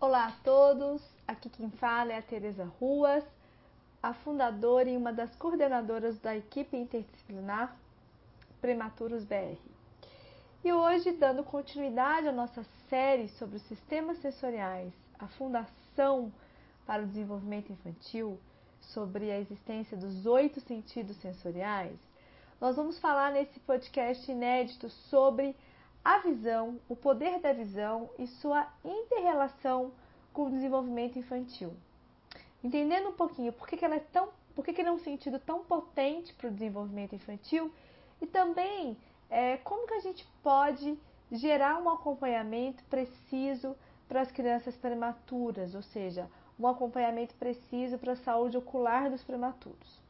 Olá a todos, aqui quem fala é a Tereza Ruas, a fundadora e uma das coordenadoras da equipe interdisciplinar Prematuros BR. E hoje, dando continuidade à nossa série sobre os sistemas sensoriais, a fundação para o desenvolvimento infantil, sobre a existência dos oito sentidos sensoriais, nós vamos falar nesse podcast inédito sobre a visão, o poder da visão e sua interrelação com o desenvolvimento infantil. Entendendo um pouquinho por que, que ela é tão, por que, que ele é um sentido tão potente para o desenvolvimento infantil e também é, como que a gente pode gerar um acompanhamento preciso para as crianças prematuras, ou seja, um acompanhamento preciso para a saúde ocular dos prematuros.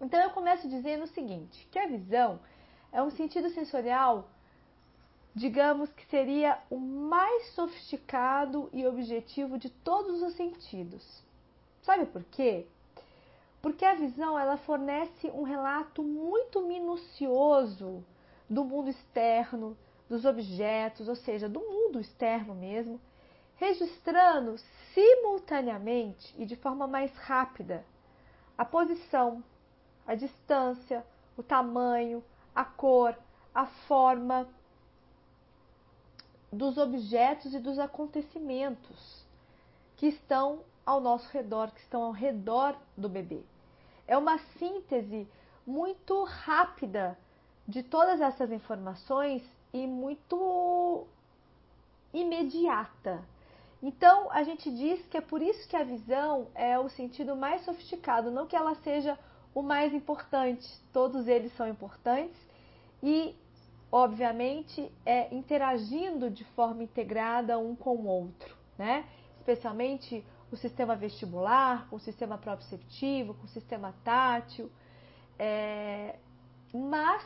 Então eu começo dizendo o seguinte, que a visão é um sentido sensorial digamos que seria o mais sofisticado e objetivo de todos os sentidos. Sabe por quê? Porque a visão ela fornece um relato muito minucioso do mundo externo, dos objetos, ou seja, do mundo externo mesmo, registrando simultaneamente e de forma mais rápida a posição, a distância, o tamanho, a cor, a forma dos objetos e dos acontecimentos que estão ao nosso redor, que estão ao redor do bebê. É uma síntese muito rápida de todas essas informações e muito imediata. Então, a gente diz que é por isso que a visão é o sentido mais sofisticado, não que ela seja o mais importante, todos eles são importantes e obviamente, é, interagindo de forma integrada um com o outro, né? Especialmente o sistema vestibular, com o sistema proprioceptivo, com o sistema tátil. É, mas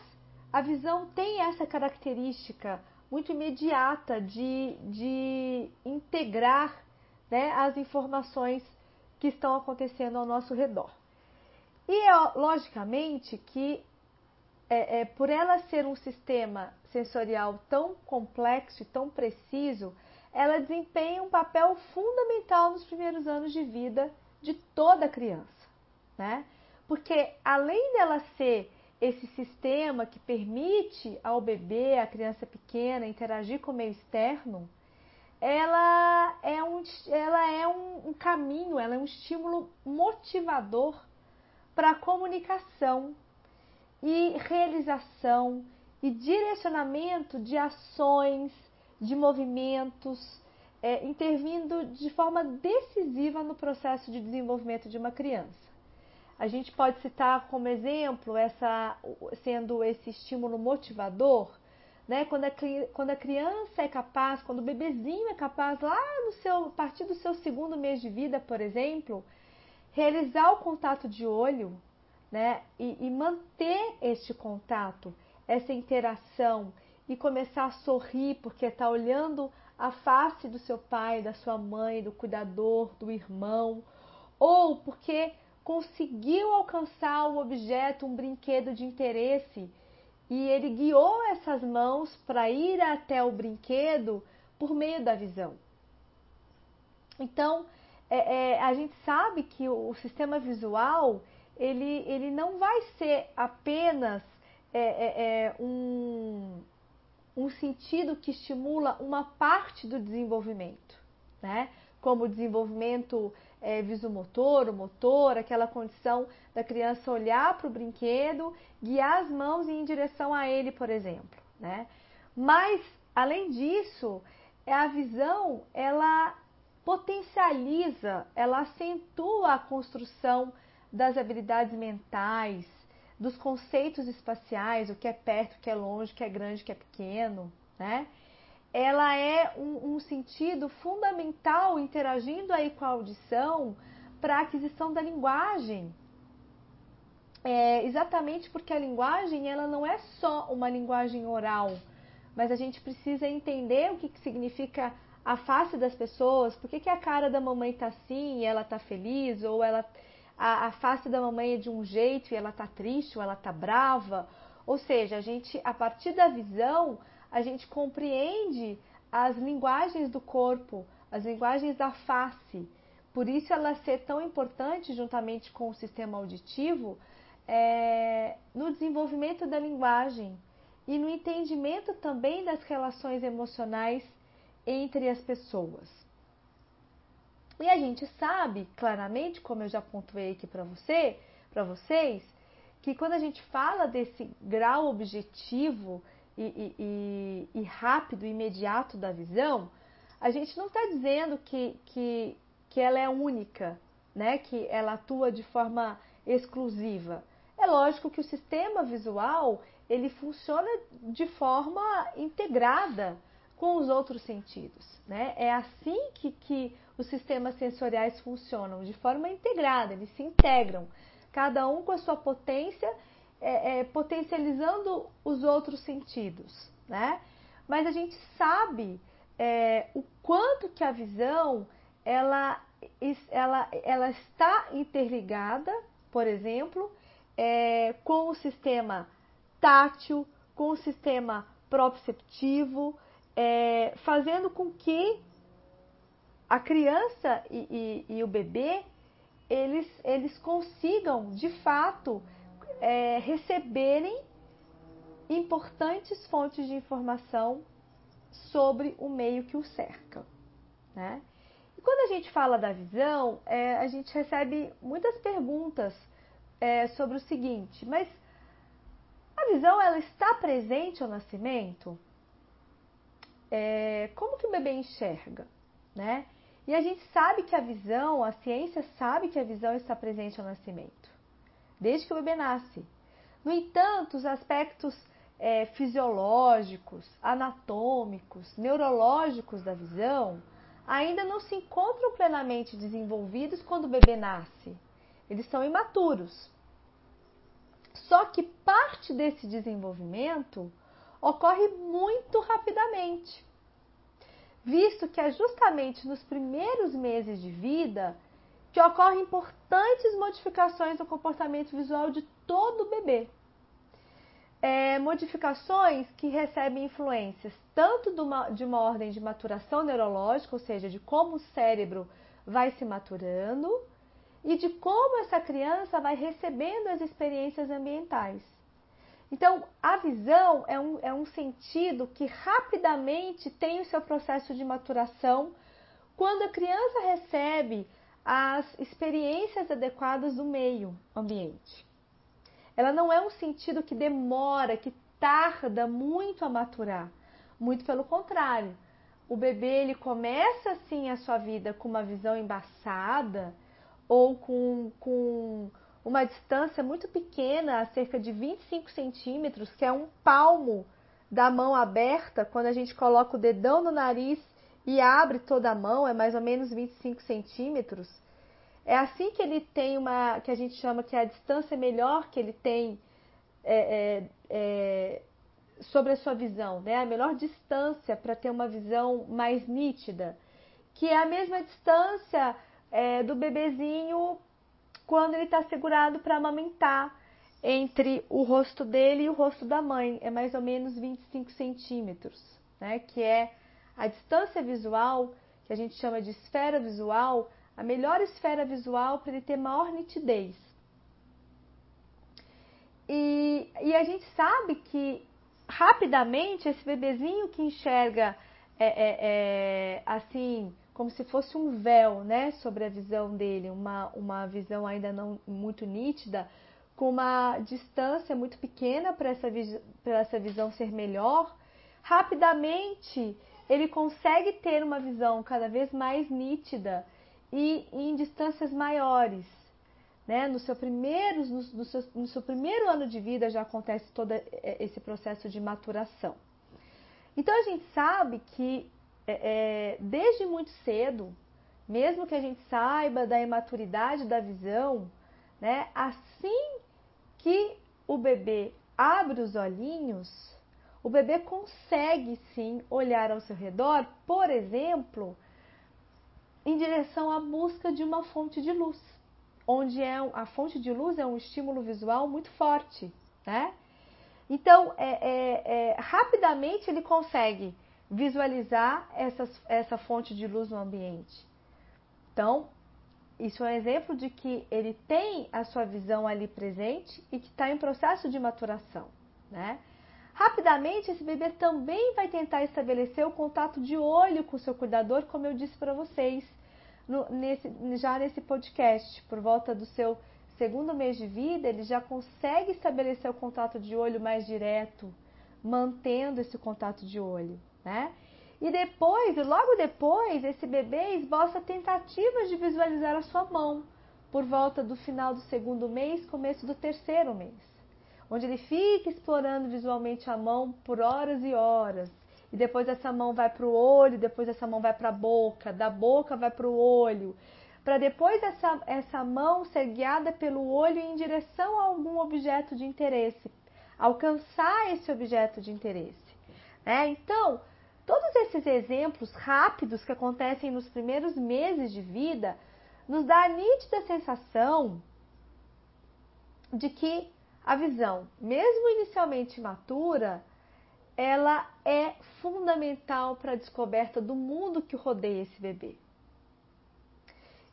a visão tem essa característica muito imediata de, de integrar né, as informações que estão acontecendo ao nosso redor. E é, logicamente que é, é, por ela ser um sistema sensorial tão complexo e tão preciso, ela desempenha um papel fundamental nos primeiros anos de vida de toda criança, né? Porque além dela ser esse sistema que permite ao bebê, à criança pequena, interagir com o meio externo, ela é um, ela é um, um caminho, ela é um estímulo motivador para a comunicação e realização e direcionamento de ações, de movimentos, é, intervindo de forma decisiva no processo de desenvolvimento de uma criança. A gente pode citar como exemplo essa sendo esse estímulo motivador, né? Quando a, quando a criança é capaz, quando o bebezinho é capaz lá no seu a partir do seu segundo mês de vida, por exemplo, realizar o contato de olho, né? E, e manter este contato, essa interação e começar a sorrir porque está olhando a face do seu pai, da sua mãe, do cuidador, do irmão, ou porque conseguiu alcançar o objeto, um brinquedo de interesse e ele guiou essas mãos para ir até o brinquedo por meio da visão. Então, é, é, a gente sabe que o, o sistema visual ele, ele não vai ser apenas é, é, é, um, um sentido que estimula uma parte do desenvolvimento, né? como o desenvolvimento é, visomotor, o motor, aquela condição da criança olhar para o brinquedo, guiar as mãos em direção a ele, por exemplo. Né? Mas, além disso, a visão ela potencializa, ela acentua a construção das habilidades mentais, dos conceitos espaciais, o que é perto, o que é longe, o que é grande, o que é pequeno, né? Ela é um, um sentido fundamental interagindo aí com a audição para a aquisição da linguagem. É, exatamente porque a linguagem ela não é só uma linguagem oral, mas a gente precisa entender o que, que significa a face das pessoas, por que, que a cara da mamãe tá assim e ela tá feliz, ou ela a, a face da mamãe é de um jeito e ela tá triste ou ela tá brava. Ou seja, a gente, a partir da visão, a gente compreende as linguagens do corpo, as linguagens da face. Por isso ela ser tão importante juntamente com o sistema auditivo é, no desenvolvimento da linguagem e no entendimento também das relações emocionais entre as pessoas. E a gente sabe claramente, como eu já pontuei aqui para você, para vocês, que quando a gente fala desse grau objetivo e, e, e, e rápido, imediato da visão, a gente não está dizendo que, que, que ela é única, né? que ela atua de forma exclusiva. É lógico que o sistema visual ele funciona de forma integrada com os outros sentidos. Né? É assim que, que os sistemas sensoriais funcionam, de forma integrada, eles se integram, cada um com a sua potência, é, é, potencializando os outros sentidos. Né? Mas a gente sabe é, o quanto que a visão ela, ela, ela está interligada, por exemplo, é, com o sistema tátil, com o sistema proprioceptivo, é, fazendo com que a criança e, e, e, o bebê eles, eles consigam de fato é, receberem importantes fontes de informação sobre o meio que o cerca. Né? E quando a gente fala da visão, é, a gente recebe muitas perguntas é, sobre o seguinte: mas a visão ela está presente ao nascimento? É, como que o bebê enxerga, né? E a gente sabe que a visão, a ciência sabe que a visão está presente ao nascimento, desde que o bebê nasce. No entanto, os aspectos é, fisiológicos, anatômicos, neurológicos da visão ainda não se encontram plenamente desenvolvidos quando o bebê nasce. Eles são imaturos. Só que parte desse desenvolvimento ocorre muito rapidamente, visto que é justamente nos primeiros meses de vida que ocorrem importantes modificações no comportamento visual de todo bebê é, modificações que recebem influências tanto uma, de uma ordem de maturação neurológica, ou seja, de como o cérebro vai se maturando, e de como essa criança vai recebendo as experiências ambientais. Então, a visão é um, é um sentido que rapidamente tem o seu processo de maturação quando a criança recebe as experiências adequadas do meio ambiente. Ela não é um sentido que demora, que tarda muito a maturar. Muito pelo contrário. O bebê ele começa assim a sua vida com uma visão embaçada ou com, com uma distância muito pequena, cerca de 25 centímetros, que é um palmo da mão aberta, quando a gente coloca o dedão no nariz e abre toda a mão, é mais ou menos 25 centímetros. É assim que ele tem uma, que a gente chama que é a distância melhor que ele tem é, é, é, sobre a sua visão, né? A melhor distância para ter uma visão mais nítida, que é a mesma distância é, do bebezinho quando ele está segurado para amamentar entre o rosto dele e o rosto da mãe, é mais ou menos 25 centímetros, né? Que é a distância visual que a gente chama de esfera visual a melhor esfera visual para ele ter maior nitidez. E, e, a gente sabe que rapidamente esse bebezinho que enxerga é, é, é, assim como se fosse um véu, né, sobre a visão dele, uma, uma visão ainda não muito nítida, com uma distância muito pequena para essa, essa visão ser melhor, rapidamente ele consegue ter uma visão cada vez mais nítida e em distâncias maiores. Né? No, seu primeiro, no, no, seu, no seu primeiro ano de vida já acontece todo esse processo de maturação. Então a gente sabe que é, é, desde muito cedo, mesmo que a gente saiba da imaturidade da visão, né, assim que o bebê abre os olhinhos, o bebê consegue sim olhar ao seu redor, por exemplo, em direção à busca de uma fonte de luz, onde é, a fonte de luz é um estímulo visual muito forte, né? Então, é, é, é, rapidamente ele consegue visualizar essas, essa fonte de luz no ambiente. Então, isso é um exemplo de que ele tem a sua visão ali presente e que está em processo de maturação, né? Rapidamente, esse bebê também vai tentar estabelecer o contato de olho com o seu cuidador, como eu disse para vocês no, nesse, já nesse podcast. Por volta do seu segundo mês de vida, ele já consegue estabelecer o contato de olho mais direto, mantendo esse contato de olho, né? E depois, logo depois, esse bebê esboça tentativas de visualizar a sua mão, por volta do final do segundo mês, começo do terceiro mês, onde ele fica explorando visualmente a mão por horas e horas. E depois essa mão vai para o olho, depois essa mão vai para a boca, da boca vai para o olho, para depois essa, essa mão ser guiada pelo olho em direção a algum objeto de interesse, alcançar esse objeto de interesse. Né? Então, Todos esses exemplos rápidos que acontecem nos primeiros meses de vida nos dá a nítida sensação de que a visão, mesmo inicialmente imatura, ela é fundamental para a descoberta do mundo que rodeia esse bebê.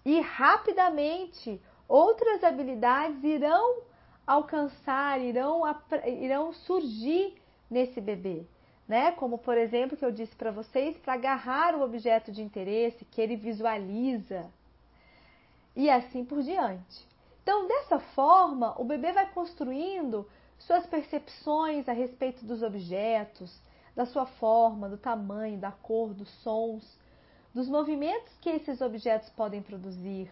E rapidamente outras habilidades irão alcançar, irão, irão surgir nesse bebê né? Como por exemplo que eu disse para vocês, para agarrar o objeto de interesse que ele visualiza e assim por diante. Então, dessa forma, o bebê vai construindo suas percepções a respeito dos objetos, da sua forma, do tamanho, da cor, dos sons, dos movimentos que esses objetos podem produzir,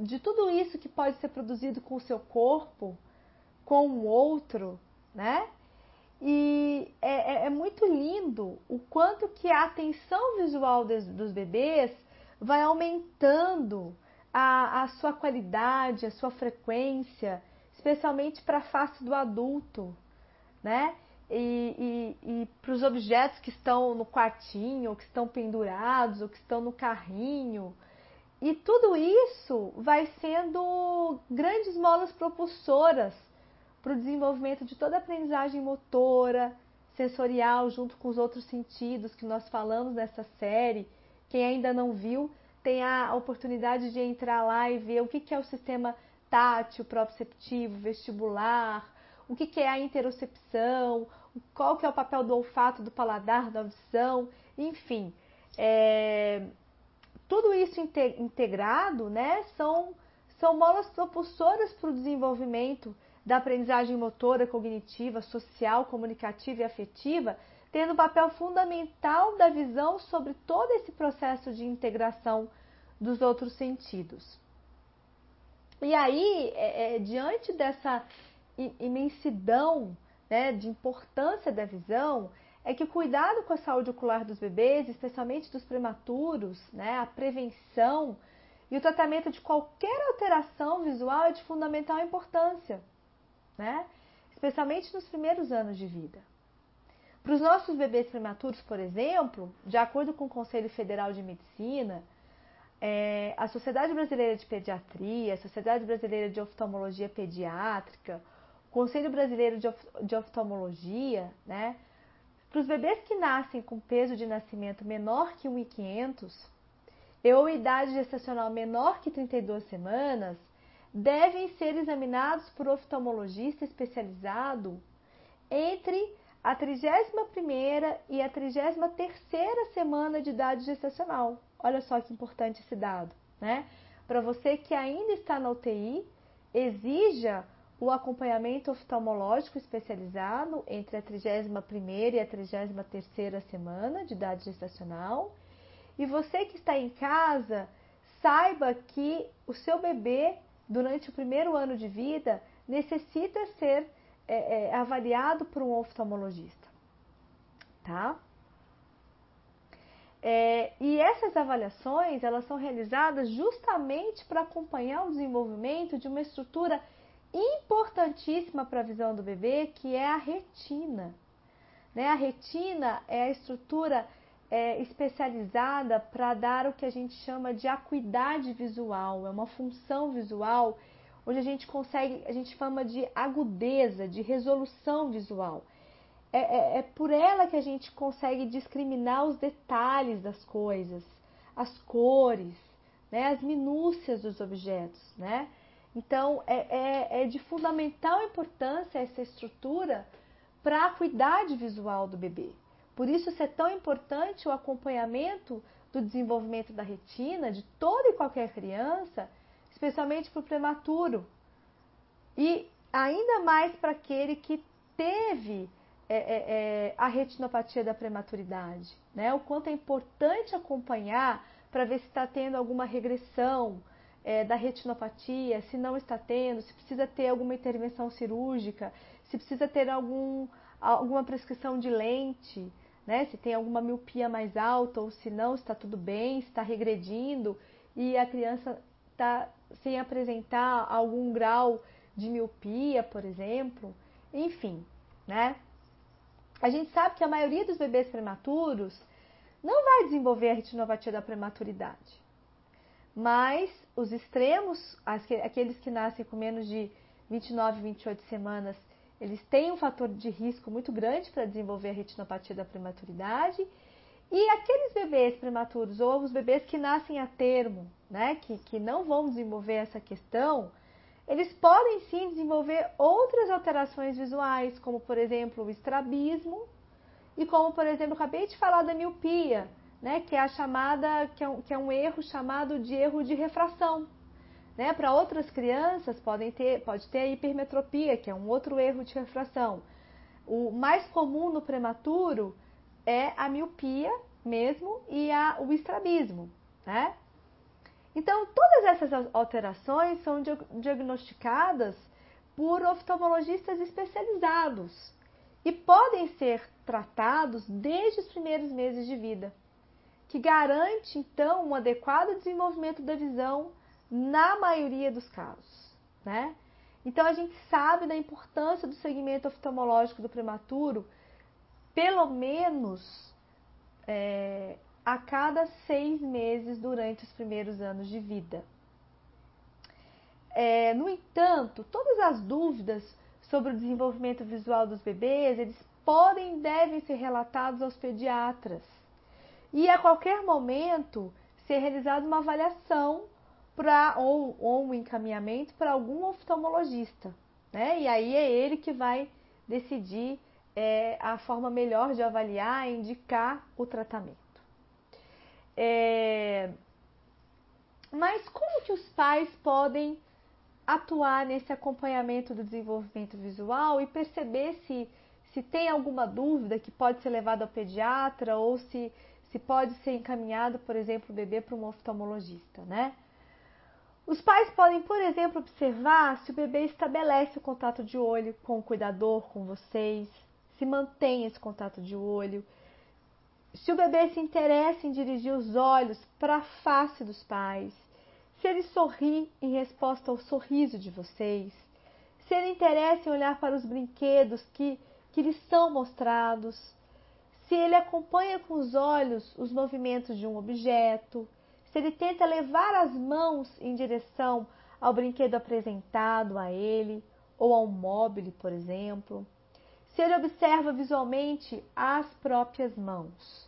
de tudo isso que pode ser produzido com o seu corpo, com o outro, né? E é, é, é, muito lindo o quanto que a atenção visual dos, dos bebês vai aumentando a, a, sua qualidade, a sua frequência, especialmente para a face do adulto, né? E, e, e para os objetos que estão no quartinho, ou que estão pendurados, ou que estão no carrinho. E tudo isso vai sendo grandes molas propulsoras para o desenvolvimento de toda a aprendizagem motora, sensorial, junto com os outros sentidos que nós falamos nessa série. Quem ainda não viu, tem a oportunidade de entrar lá e ver o que é o sistema tátil, proprioceptivo, vestibular, o que é a interocepção, qual que é o papel do olfato, do paladar, da audição, enfim. É, tudo isso integrado né, são, são molas propulsoras para o desenvolvimento da aprendizagem motora, cognitiva, social, comunicativa e afetiva, tendo um papel fundamental da visão sobre todo esse processo de integração dos outros sentidos. E aí, é, é, diante dessa imensidão né, de importância da visão, é que o cuidado com a saúde ocular dos bebês, especialmente dos prematuros, né, a prevenção e o tratamento de qualquer alteração visual é de fundamental importância né? especialmente nos primeiros anos de vida. Para os nossos bebês prematuros, por exemplo, de acordo com o Conselho Federal de Medicina, é, a Sociedade Brasileira de Pediatria, a Sociedade Brasileira de Oftalmologia Pediátrica, o Conselho Brasileiro de, of, de Oftalmologia, né? Para os bebês que nascem com peso de nascimento menor que 1,500 ou idade gestacional menor que 32 semanas, devem ser examinados por oftalmologista especializado entre a 31ª e a 33ª semana de idade gestacional. Olha só que importante esse dado, né? Para você que ainda está na UTI, exija o acompanhamento oftalmológico especializado entre a 31ª e a 33ª semana de idade gestacional. E você que está em casa, saiba que o seu bebê durante o primeiro ano de vida, necessita ser é, é, avaliado por um oftalmologista, tá? É, e essas avaliações elas são realizadas justamente para acompanhar o desenvolvimento de uma estrutura importantíssima para a visão do bebê, que é a retina. Né? A retina é a estrutura é, especializada para dar o que a gente chama de acuidade visual, é uma função visual onde a gente consegue, a gente chama de agudeza, de resolução visual. é, é, é por ela que a gente consegue discriminar os detalhes das coisas, as cores, né, as minúcias dos objetos, né? Então é, é, é de fundamental importância essa estrutura para a acuidade visual do bebê. Por isso é tão importante o acompanhamento do desenvolvimento da retina de toda e qualquer criança, especialmente para o prematuro. E ainda mais para aquele que teve é, é, é, a retinopatia da prematuridade. Né? O quanto é importante acompanhar para ver se está tendo alguma regressão é, da retinopatia, se não está tendo, se precisa ter alguma intervenção cirúrgica, se precisa ter algum, alguma prescrição de lente, né? se tem alguma miopia mais alta ou se não, está tudo bem, está regredindo e a criança está sem apresentar algum grau de miopia, por exemplo. Enfim, né? A gente sabe que a maioria dos bebês prematuros não vai desenvolver a retinopatia da prematuridade. Mas os extremos, aqueles que nascem com menos de 29, 28 semanas, eles têm um fator de risco muito grande para desenvolver a retinopatia da prematuridade. E aqueles bebês prematuros ou os bebês que nascem a termo, né, que, que não vão desenvolver essa questão, eles podem sim desenvolver outras alterações visuais, como por exemplo o estrabismo e como por exemplo acabei de falar da miopia, né, que é a chamada que é um, que é um erro chamado de erro de refração. Né? Para outras crianças podem ter, pode ter a hipermetropia, que é um outro erro de refração. O mais comum no prematuro é a miopia mesmo e a, o estrabismo, né? Então, todas essas alterações são diagnosticadas por oftalmologistas especializados e podem ser tratados desde os primeiros meses de vida, que garante então um adequado desenvolvimento da visão na maioria dos casos, né? Então a gente sabe da importância do segmento oftalmológico do prematuro, pelo menos é, a cada seis meses durante os primeiros anos de vida. É, no entanto, todas as dúvidas sobre o desenvolvimento visual dos bebês, eles podem e devem ser relatados aos pediatras. E a qualquer momento ser realizada uma avaliação pra, ou, ou um encaminhamento para algum oftalmologista. Né? E aí é ele que vai decidir é, a forma melhor de avaliar e indicar o tratamento. É... Mas como que os pais podem atuar nesse acompanhamento do desenvolvimento visual e perceber se, se tem alguma dúvida que pode ser levada ao pediatra ou se, se pode ser encaminhado, por exemplo, o bebê para um oftalmologista, né? Os pais podem, por exemplo, observar se o bebê estabelece o contato de olho com o cuidador, com vocês, se mantém esse contato de olho, se o bebê se interessa em dirigir os olhos para a face dos pais, se ele sorri em resposta ao sorriso de vocês, se ele interessa em olhar para os brinquedos que, que lhes são mostrados, se ele acompanha com os olhos os movimentos de um objeto, se ele tenta levar as mãos em direção ao brinquedo apresentado a ele ou ao móvel, por exemplo, se ele observa visualmente as próprias mãos.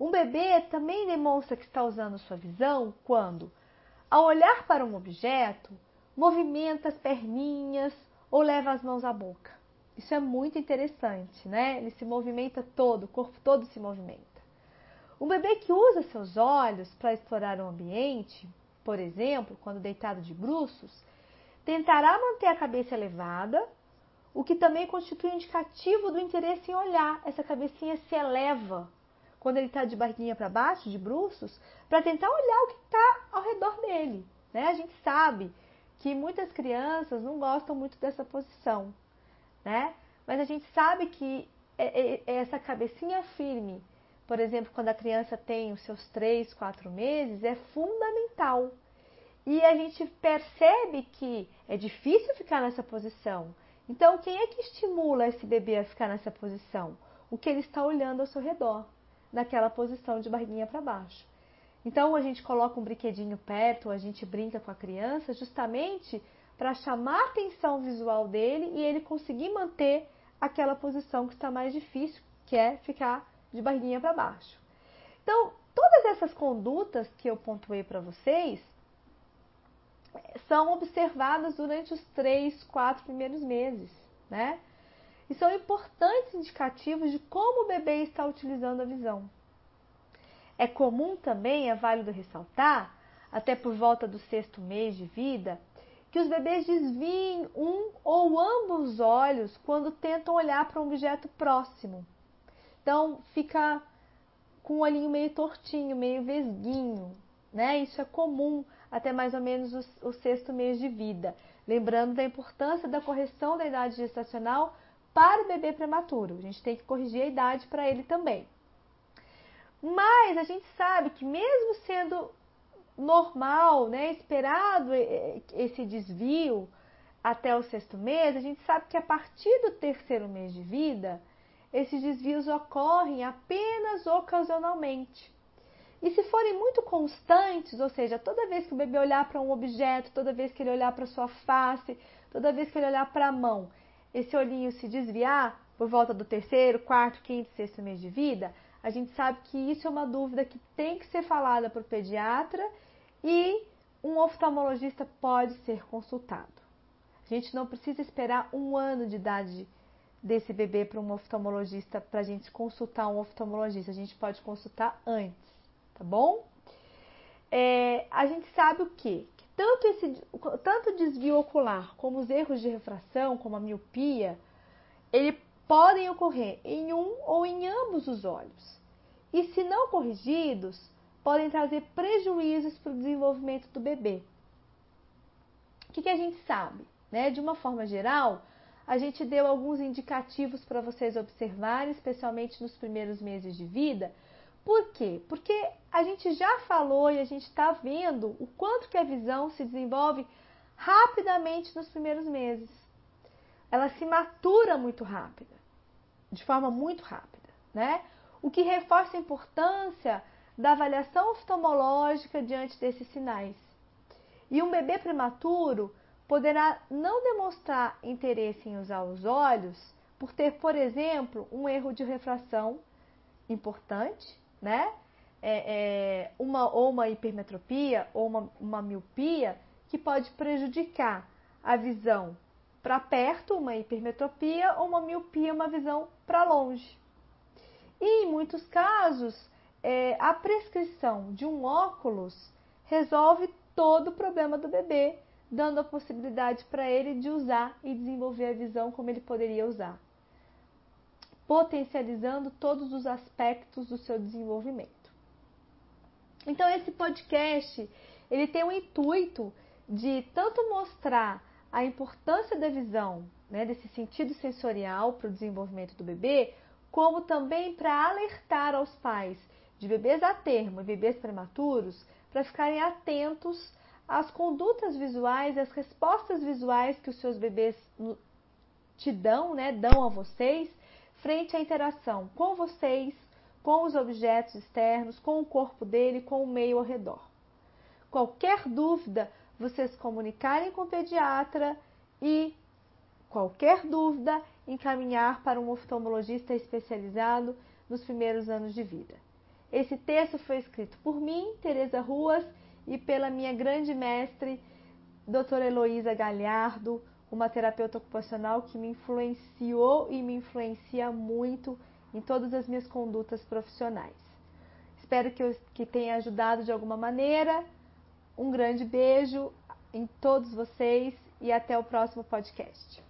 Um bebê também demonstra que está usando sua visão quando, ao olhar para um objeto, movimenta as perninhas ou leva as mãos à boca. Isso é muito interessante, né? Ele se movimenta todo, o corpo todo se movimenta. Um bebê que usa seus olhos para explorar o ambiente, por exemplo, quando deitado de bruços, tentará manter a cabeça elevada, o que também constitui um indicativo do interesse em olhar. Essa cabecinha se eleva quando ele está de barriguinha para baixo, de bruços, para tentar olhar o que está ao redor dele. Né? A gente sabe que muitas crianças não gostam muito dessa posição, né? Mas a gente sabe que é, é, é essa cabecinha firme, por exemplo, quando a criança tem os seus 3, 4 meses, é fundamental. E a gente percebe que é difícil ficar nessa posição. Então, quem é que estimula esse bebê a ficar nessa posição? O que ele está olhando ao seu redor naquela posição de barriguinha para baixo. Então a gente coloca um brinquedinho perto, a gente brinca com a criança justamente para chamar a atenção visual dele e ele conseguir manter aquela posição que está mais difícil, que é ficar de barriguinha para baixo. Então, todas essas condutas que eu pontuei para vocês são observadas durante os três, quatro primeiros meses, né? E são importantes indicativos de como o bebê está utilizando a visão. É comum também, é válido ressaltar, até por volta do sexto mês de vida, que os bebês desviem um ou ambos os olhos quando tentam olhar para um objeto próximo. Então, fica com o olhinho meio tortinho, meio vesguinho, né? Isso é comum até mais ou menos o, o sexto mês de vida. Lembrando da importância da correção da idade gestacional para o bebê prematuro. A gente tem que corrigir a idade para ele também. Mas a gente sabe que mesmo sendo normal, né, esperado esse desvio até o sexto mês, a gente sabe que a partir do terceiro mês de vida, esses desvios ocorrem apenas ocasionalmente. E se forem muito constantes, ou seja, toda vez que o bebê olhar para um objeto, toda vez que ele olhar para sua face, toda vez que ele olhar para a mão, esse olhinho se desviar por volta do terceiro, quarto, quinto, sexto mês de vida, a gente sabe que isso é uma dúvida que tem que ser falada por pediatra e um oftalmologista pode ser consultado. A gente não precisa esperar um ano de idade desse bebê para um oftalmologista, para a gente consultar um oftalmologista. A gente pode consultar antes, tá bom? É, a gente sabe o quê? Que tanto, esse, tanto o desvio ocular como os erros de refração, como a miopia, ele podem ocorrer em um ou em ambos os olhos. E se não corrigidos, podem trazer prejuízos para o desenvolvimento do bebê. O que, que a gente sabe? Né? De uma forma geral, a gente deu alguns indicativos para vocês observarem, especialmente nos primeiros meses de vida. Por quê? Porque a gente já falou e a gente está vendo o quanto que a visão se desenvolve rapidamente nos primeiros meses. Ela se matura muito rápida, de forma muito rápida, né? O que reforça a importância da avaliação oftalmológica diante desses sinais. E um bebê prematuro poderá não demonstrar interesse em usar os olhos por ter, por exemplo, um erro de refração importante, né? É, é, uma, ou uma hipermetropia ou uma, uma miopia que pode prejudicar a visão para perto, uma hipermetropia, ou uma miopia, uma visão para longe. E em muitos casos, é, a prescrição de um óculos resolve todo o problema do bebê, dando a possibilidade para ele de usar e desenvolver a visão como ele poderia usar, potencializando todos os aspectos do seu desenvolvimento. Então esse podcast ele tem o intuito de tanto mostrar a importância da visão, né, desse sentido sensorial para o desenvolvimento do bebê, como também para alertar aos pais de bebês a termo e bebês prematuros para ficarem atentos às condutas visuais, às respostas visuais que os seus bebês te dão, né, dão a vocês, frente à interação com vocês, com os objetos externos, com o corpo dele, com o meio ao redor. Qualquer dúvida, vocês comunicarem com o pediatra e qualquer dúvida, encaminhar para um oftalmologista especializado nos primeiros anos de vida. Esse texto foi escrito por mim, Tereza Ruas, e pela minha grande mestre, doutora Heloísa Galhardo, uma terapeuta ocupacional que me influenciou e me influencia muito em todas as minhas condutas profissionais. Espero que, eu, que tenha ajudado de alguma maneira. Um grande beijo em todos vocês e até o próximo podcast.